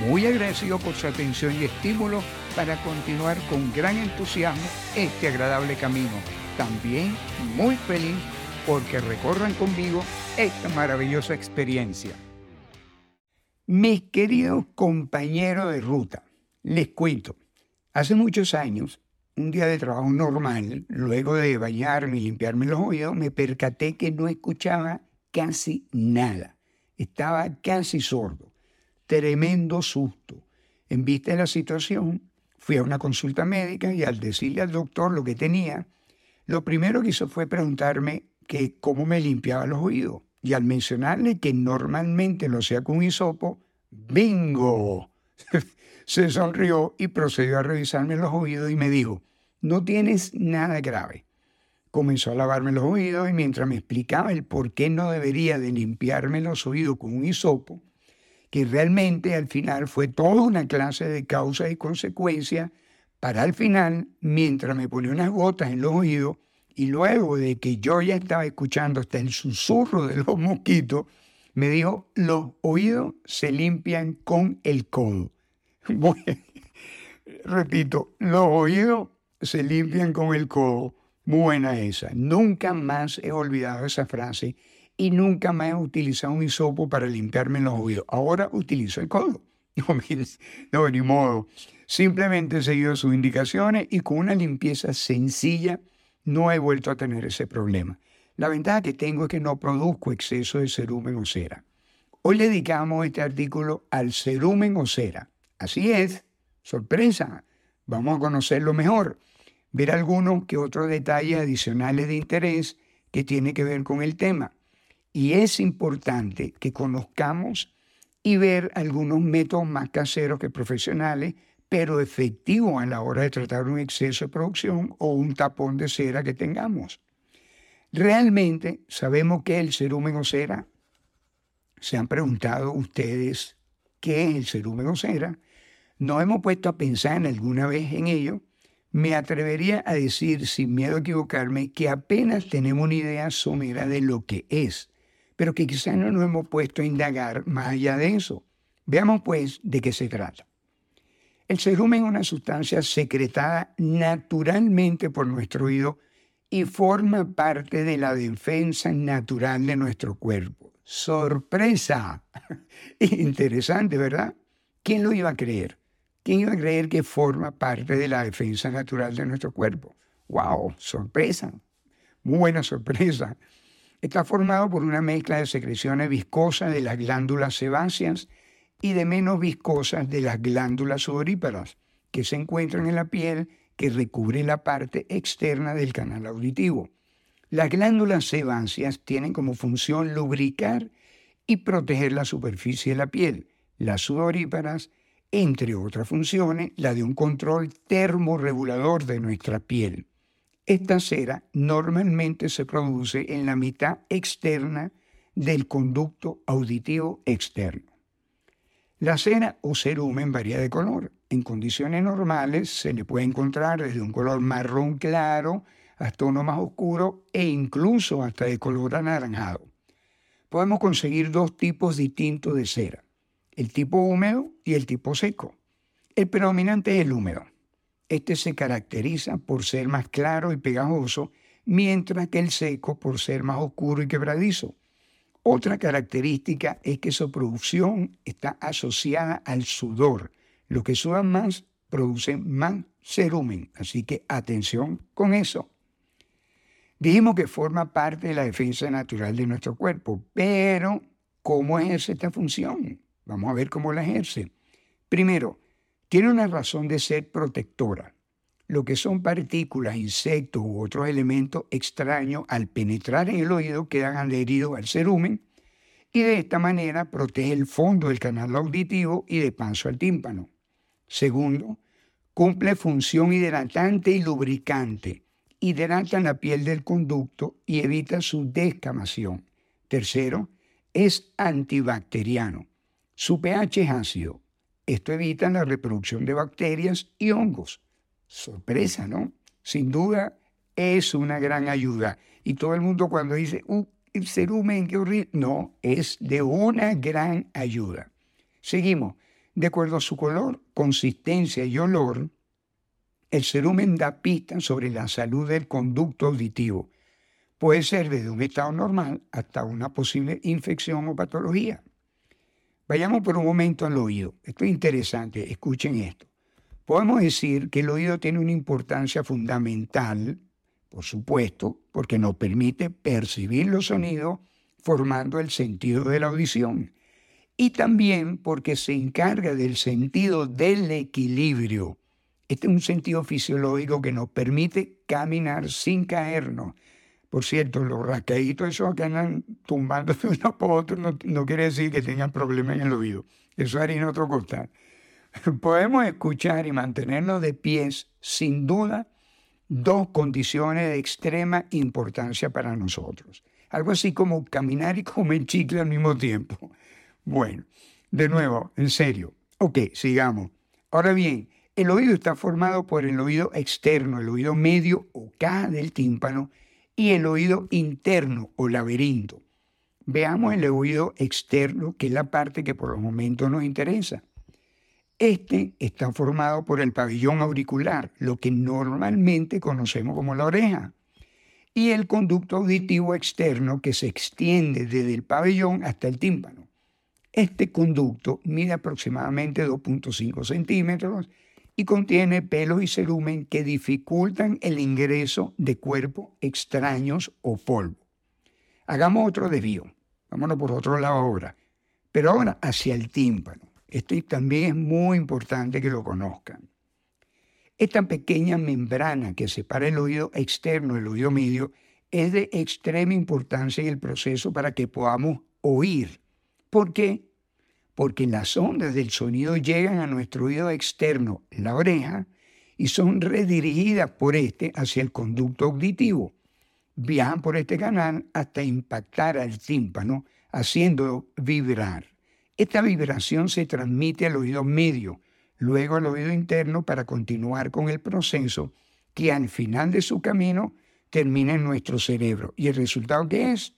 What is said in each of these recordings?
muy agradecido por su atención y estímulo para continuar con gran entusiasmo este agradable camino. También muy feliz porque recorran conmigo esta maravillosa experiencia. Mis queridos compañeros de ruta, les cuento, hace muchos años, un día de trabajo normal, luego de bañarme y limpiarme los oídos, me percaté que no escuchaba casi nada. Estaba casi sordo tremendo susto. En vista de la situación, fui a una consulta médica y al decirle al doctor lo que tenía, lo primero que hizo fue preguntarme que cómo me limpiaba los oídos. Y al mencionarle que normalmente lo hacía con un hisopo, ¡bingo! Se sonrió y procedió a revisarme los oídos y me dijo, no tienes nada grave. Comenzó a lavarme los oídos y mientras me explicaba el por qué no debería de limpiarme los oídos con un hisopo, que realmente al final fue toda una clase de causa y consecuencia para al final, mientras me ponía unas gotas en los oídos, y luego de que yo ya estaba escuchando hasta el susurro de los mosquitos, me dijo, los oídos se limpian con el codo. repito, los oídos se limpian con el codo. Buena esa. Nunca más he olvidado esa frase y nunca más he utilizado un hisopo para limpiarme los oídos. Ahora utilizo el codo. No, no, ni modo. Simplemente he seguido sus indicaciones y con una limpieza sencilla no he vuelto a tener ese problema. La ventaja que tengo es que no produzco exceso de cerumen o cera. Hoy le dedicamos este artículo al cerumen o cera. Así es, sorpresa. Vamos a conocerlo mejor, ver algunos que otros detalles adicionales de interés que tiene que ver con el tema. Y es importante que conozcamos y ver algunos métodos más caseros que profesionales, pero efectivos a la hora de tratar un exceso de producción o un tapón de cera que tengamos. Realmente sabemos que el cerumen o cera. ¿Se han preguntado ustedes qué es el cerumen o cera? ¿No hemos puesto a pensar alguna vez en ello? Me atrevería a decir, sin miedo a equivocarme, que apenas tenemos una idea somera de lo que es pero que quizás no nos hemos puesto a indagar más allá de eso. Veamos pues de qué se trata. El cerumen es una sustancia secretada naturalmente por nuestro oído y forma parte de la defensa natural de nuestro cuerpo. ¡Sorpresa! Interesante, ¿verdad? ¿Quién lo iba a creer? ¿Quién iba a creer que forma parte de la defensa natural de nuestro cuerpo? ¡Wow! ¡Sorpresa! Muy buena sorpresa. Está formado por una mezcla de secreciones viscosas de las glándulas sebáceas y de menos viscosas de las glándulas sudoríparas, que se encuentran en la piel que recubre la parte externa del canal auditivo. Las glándulas sebáceas tienen como función lubricar y proteger la superficie de la piel. Las sudoríparas, entre otras funciones, la de un control termorregulador de nuestra piel. Esta cera normalmente se produce en la mitad externa del conducto auditivo externo. La cera o cerumen varía de color. En condiciones normales se le puede encontrar desde un color marrón claro hasta uno más oscuro e incluso hasta de color anaranjado. Podemos conseguir dos tipos distintos de cera, el tipo húmedo y el tipo seco. El predominante es el húmedo. Este se caracteriza por ser más claro y pegajoso, mientras que el seco por ser más oscuro y quebradizo. Otra característica es que su producción está asociada al sudor. Los que sudan más producen más cerumen, así que atención con eso. Dijimos que forma parte de la defensa natural de nuestro cuerpo, pero ¿cómo ejerce esta función? Vamos a ver cómo la ejerce. Primero, tiene una razón de ser protectora. Lo que son partículas, insectos u otros elementos extraños al penetrar en el oído quedan adheridos al cerumen y de esta manera protege el fondo del canal auditivo y de paso al tímpano. Segundo, Cumple función hidratante y lubricante. Hidrata la piel del conducto y evita su descamación. Tercero, es antibacteriano. Su pH es ácido. Esto evita la reproducción de bacterias y hongos. Sorpresa, ¿no? Sin duda es una gran ayuda. Y todo el mundo cuando dice, uh, el cerumen, qué horrible. No, es de una gran ayuda. Seguimos. De acuerdo a su color, consistencia y olor, el cerumen da pistas sobre la salud del conducto auditivo. Puede ser desde un estado normal hasta una posible infección o patología. Vayamos por un momento al oído. Esto es interesante, escuchen esto. Podemos decir que el oído tiene una importancia fundamental, por supuesto, porque nos permite percibir los sonidos formando el sentido de la audición y también porque se encarga del sentido del equilibrio. Este es un sentido fisiológico que nos permite caminar sin caernos. Por cierto, los rascaditos esos que andan tumbando de uno por otro no, no, quiere decir que tengan problemas en el oído. Eso harina otro costal. Podemos escuchar y mantenernos de pies, sin duda, dos condiciones de extrema importancia para nosotros. Algo así como caminar y comer chicle al mismo tiempo. Bueno, de nuevo, en serio. Ok, sigamos. Ahora bien, el oído está formado por el oído externo, el oído medio o caja del tímpano y el oído interno o laberinto. Veamos el oído externo, que es la parte que por el momento nos interesa. Este está formado por el pabellón auricular, lo que normalmente conocemos como la oreja, y el conducto auditivo externo que se extiende desde el pabellón hasta el tímpano. Este conducto mide aproximadamente 2.5 centímetros y contiene pelos y cerumen que dificultan el ingreso de cuerpos extraños o polvo. Hagamos otro desvío. Vámonos por otro lado ahora. Pero ahora hacia el tímpano. Esto también es muy importante que lo conozcan. Esta pequeña membrana que separa el oído externo del oído medio es de extrema importancia en el proceso para que podamos oír ¿Por qué? Porque las ondas del sonido llegan a nuestro oído externo, la oreja, y son redirigidas por este hacia el conducto auditivo. Viajan por este canal hasta impactar al tímpano, haciéndolo vibrar. Esta vibración se transmite al oído medio, luego al oído interno para continuar con el proceso que al final de su camino termina en nuestro cerebro. ¿Y el resultado qué es?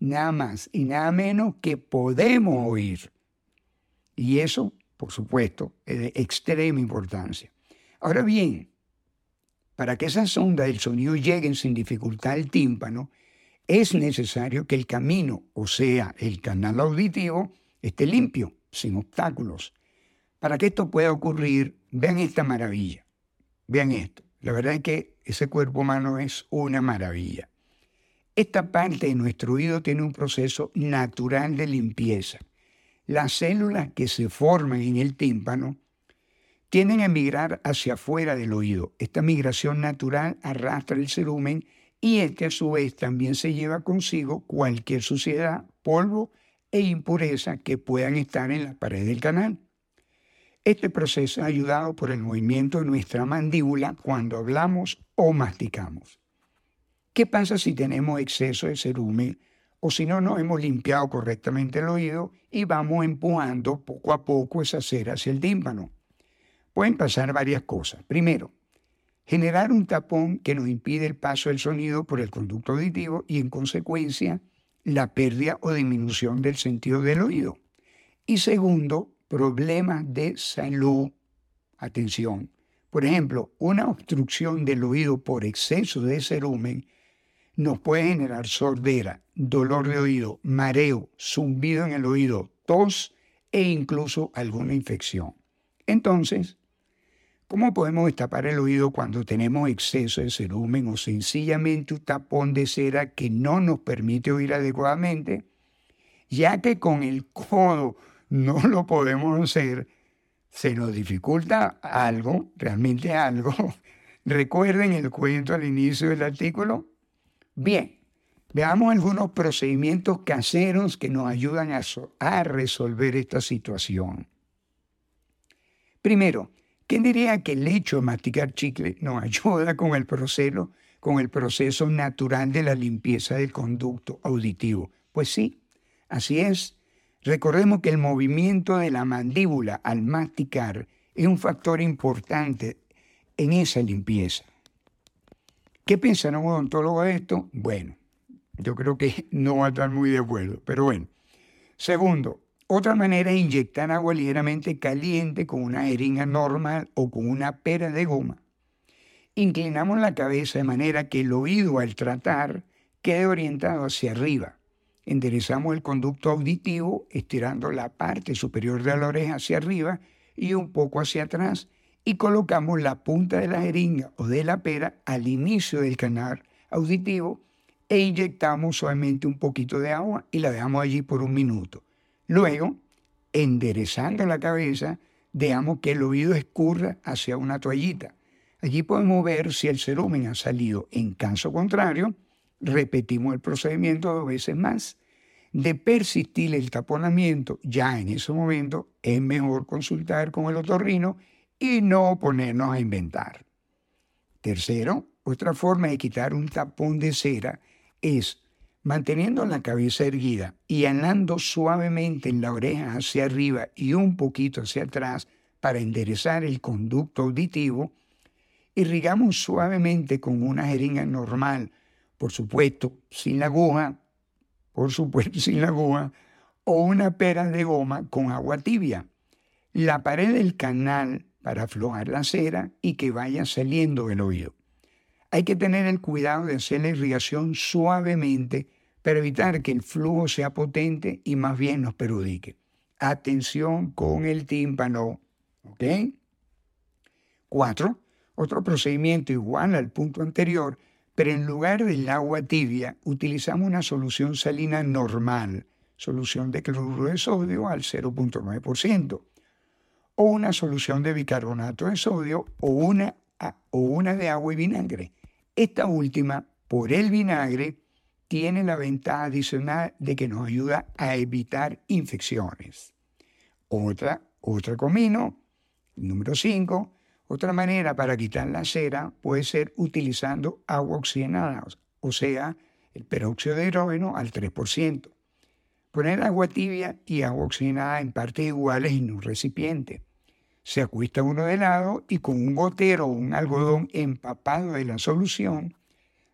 nada más y nada menos que podemos oír. Y eso, por supuesto, es de extrema importancia. Ahora bien, para que esas ondas del sonido lleguen sin dificultad al tímpano, es necesario que el camino, o sea, el canal auditivo, esté limpio, sin obstáculos. Para que esto pueda ocurrir, vean esta maravilla. Vean esto. La verdad es que ese cuerpo humano es una maravilla. Esta parte de nuestro oído tiene un proceso natural de limpieza. Las células que se forman en el tímpano tienden a migrar hacia afuera del oído. Esta migración natural arrastra el cerumen y este a su vez también se lleva consigo cualquier suciedad, polvo e impureza que puedan estar en la pared del canal. Este proceso es ayudado por el movimiento de nuestra mandíbula cuando hablamos o masticamos. ¿Qué pasa si tenemos exceso de cerumen o si no nos hemos limpiado correctamente el oído y vamos empujando poco a poco esa cera hacia el tímpano? Pueden pasar varias cosas. Primero, generar un tapón que nos impide el paso del sonido por el conducto auditivo y en consecuencia la pérdida o disminución del sentido del oído. Y segundo, problemas de salud. Atención. Por ejemplo, una obstrucción del oído por exceso de cerumen nos puede generar sordera, dolor de oído, mareo, zumbido en el oído, tos e incluso alguna infección. Entonces, ¿cómo podemos destapar el oído cuando tenemos exceso de cerumen o sencillamente un tapón de cera que no nos permite oír adecuadamente? Ya que con el codo no lo podemos hacer, se nos dificulta algo, realmente algo. Recuerden el cuento al inicio del artículo, Bien, veamos algunos procedimientos caseros que nos ayudan a, resolver esta situación. Primero, ¿Quién diría que el hecho de masticar chicle nos ayuda con el proceso, con el proceso natural de la limpieza del conducto auditivo? Pues sí, así es. Recordemos que el movimiento de la mandíbula al masticar es un factor importante en esa limpieza. ¿Qué piensa un odontólogo de esto? Bueno, yo creo que no va a estar muy de acuerdo, pero bueno. Segundo, otra manera es inyectar agua ligeramente caliente con una jeringa normal o con una pera de goma. Inclinamos la cabeza de manera que el oído al tratar quede orientado hacia arriba. Enderezamos el conducto auditivo estirando la parte superior de la oreja hacia arriba y un poco hacia atrás y colocamos la punta de la jeringa o de la pera al inicio del canal auditivo e inyectamos suavemente un poquito de agua y la dejamos allí por un minuto. Luego, enderezando la cabeza, dejamos que el oído escurra hacia una toallita. Allí podemos ver si el cerumen ha salido. En caso contrario, repetimos el procedimiento dos veces más. De persistir el taponamiento, ya en ese momento es mejor consultar con el otorrino y no ponernos a inventar. Tercero, otra forma de quitar un tapón de cera es manteniendo la cabeza erguida y andando suavemente en la oreja hacia arriba y un poquito hacia atrás para enderezar el conducto auditivo, irrigamos suavemente con una jeringa normal, por supuesto sin la aguja, por supuesto sin la aguja, o una pera de goma con agua tibia. La pared del canal para aflojar la cera y que vaya saliendo del oído. Hay que tener el cuidado de hacer la irrigación suavemente para evitar que el flujo sea potente y más bien nos perjudique. Atención con el tímpano. ¿Ok? Cuatro, otro procedimiento igual al punto anterior, pero en lugar del agua tibia utilizamos una solución salina normal, solución de cloruro de sodio al 0.9%, o una solución de bicarbonato de sodio o una, o una de agua y vinagre. Esta última, por el vinagre, tiene la ventaja adicional de que nos ayuda a evitar infecciones. Otra, otro comino, número 5, otra manera para quitar la cera puede ser utilizando agua oxigenada, o sea, el peróxido de hidrógeno al 3%. Poner agua tibia y agua oxigenada en partes iguales en un recipiente se acuesta uno de lado y con un gotero o un algodón empapado de la solución,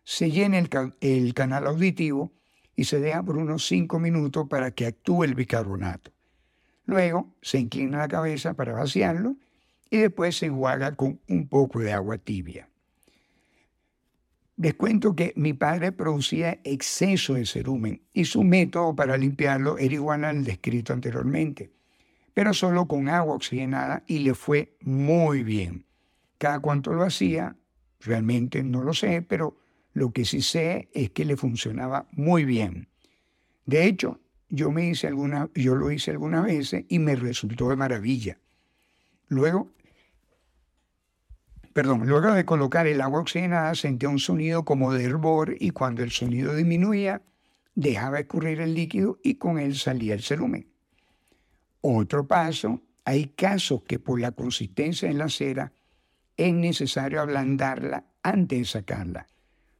se llena el, canal auditivo y se deja por unos 5 minutos para que actúe el bicarbonato. Luego se inclina la cabeza para vaciarlo y después se enjuaga con un poco de agua tibia. Les cuento que mi padre producía exceso de cerumen y su método para limpiarlo era igual al descrito anteriormente pero solo con agua oxigenada y le fue muy bien. Cada cuánto lo hacía, realmente no lo sé, pero lo que sí sé es que le funcionaba muy bien. De hecho, yo, me hice alguna, yo lo hice algunas veces y me resultó de maravilla. Luego, perdón, luego de colocar el agua oxigenada sentía un sonido como de hervor y cuando el sonido disminuía, dejaba escurrir el líquido y con él salía el cerumen. Otro paso, hay casos que por la consistencia de la cera es necesario ablandarla antes de sacarla.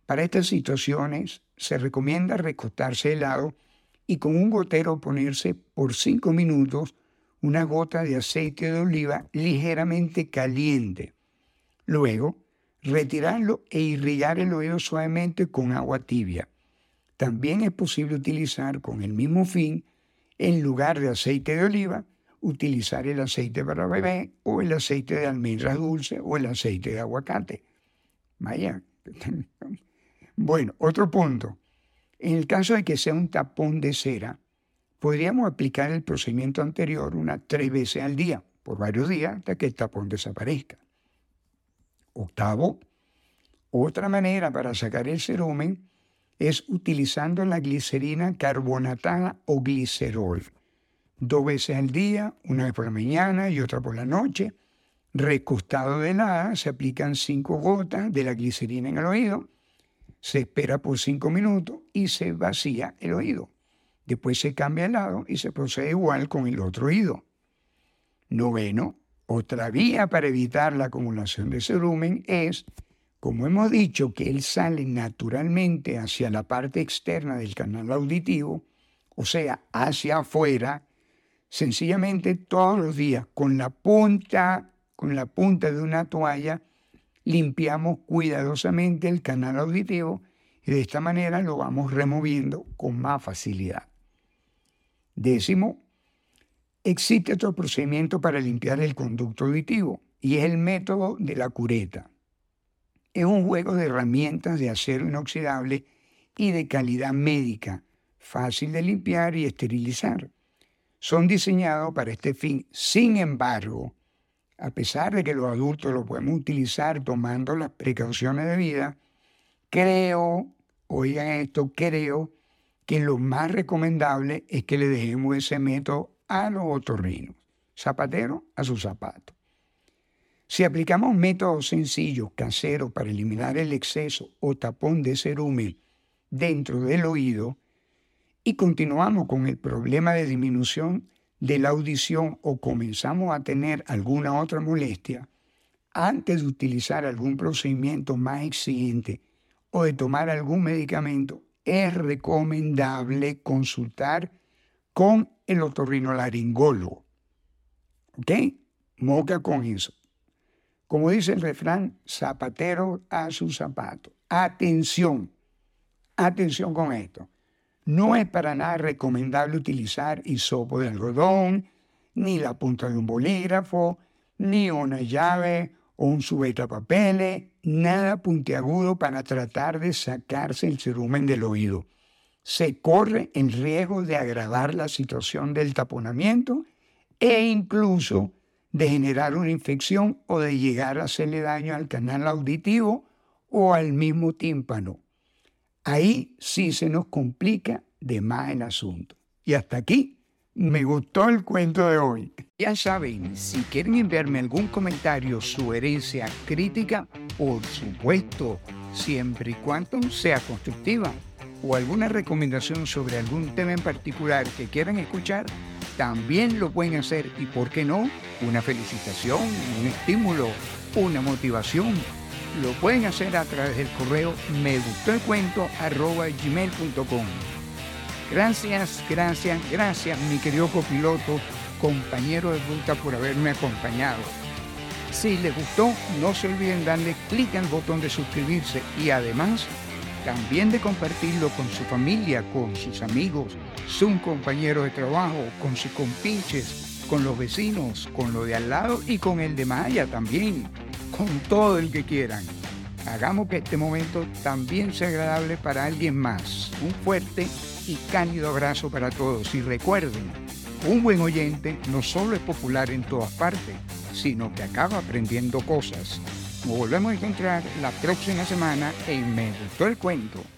Para estas situaciones se recomienda recostarse de lado y con un gotero ponerse por cinco minutos una gota de aceite de oliva ligeramente caliente. Luego, retirarlo e irrigar el oído suavemente con agua tibia. También es posible utilizar con el mismo fin en lugar de aceite de oliva, utilizar el aceite para bebé o el aceite de almendras dulce o el aceite de aguacate. Vaya. Bueno, otro punto. En el caso de que sea un tapón de cera, podríamos aplicar el procedimiento anterior unas tres veces al día, por varios días, hasta que el tapón desaparezca. Octavo, otra manera para sacar el cerumen es utilizando la glicerina carbonatada o glicerol. Dos veces al día, una vez por la mañana y otra por la noche. Recostado de lado, se aplican cinco gotas de la glicerina en el oído, se espera por cinco minutos y se vacía el oído. Después se cambia el lado y se procede igual con el otro oído. Noveno, Otra vía para evitar la acumulación de cerumen es, como hemos dicho, que él sale naturalmente hacia la parte externa del canal auditivo, o sea, hacia afuera, sencillamente todos los días con la punta, con la punta de una toalla, limpiamos cuidadosamente el canal auditivo y de esta manera lo vamos removiendo con más facilidad. Décimo, existe otro procedimiento para limpiar el conducto auditivo y es el método de la cureta. Es un juego de herramientas de acero inoxidable y de calidad médica, fácil de limpiar y esterilizar. Son diseñados para este fin. Sin embargo, a pesar de que los adultos lo podemos utilizar tomando las precauciones de vida, creo, oigan esto, creo que lo más recomendable es que le dejemos ese método a los otorrinos, zapatero a su zapato. Si aplicamos métodos sencillos, caseros, para eliminar el exceso o tapón de cerumen dentro del oído, y continuamos con el problema de disminución de la audición o comenzamos a tener alguna otra molestia, antes de utilizar algún procedimiento más exigente o de tomar algún medicamento, es recomendable consultar con el otorrinolaringólogo. ¿Ok? Moca con eso. Como dice el refrán, zapatero a su zapato. Atención, atención con esto. No es para nada recomendable utilizar hisopo de algodón, ni la punta de un bolígrafo, ni una llave o un papeles, nada puntiagudo para tratar de sacarse el cerumen del oído. Se corre el riesgo de agravar la situación del taponamiento e incluso de generar una infección o de llegar a hacerle daño al canal auditivo o al mismo tímpano. Ahí sí se nos complica de más el asunto. Y hasta aquí me gustó el cuento de hoy. Ya saben, si quieren enviarme algún comentario, sugerencia, crítica, por supuesto, siempre y cuando sea constructiva, o alguna recomendación sobre algún tema en particular que quieran escuchar, también lo pueden hacer y, ¿por qué no? Una felicitación, un estímulo, una motivación lo pueden hacer a través del correo me gustó el cuento arroba gmail.com. Gracias, gracias, gracias mi querido copiloto, compañero de ruta por haberme acompañado. Si les gustó, no se olviden darle clic al botón de suscribirse y además también de compartirlo con su familia, con sus amigos, su compañero de trabajo, con sus compinches, con los vecinos, con lo de al lado y con el de Maya también con todo el que quieran. Hagamos que este momento también sea agradable para alguien más. Un fuerte y cálido abrazo para todos. Y recuerden, un buen oyente no solo es popular en todas partes, sino que acaba aprendiendo cosas. Nos volvemos a encontrar la próxima semana en Me Gustó el Cuento.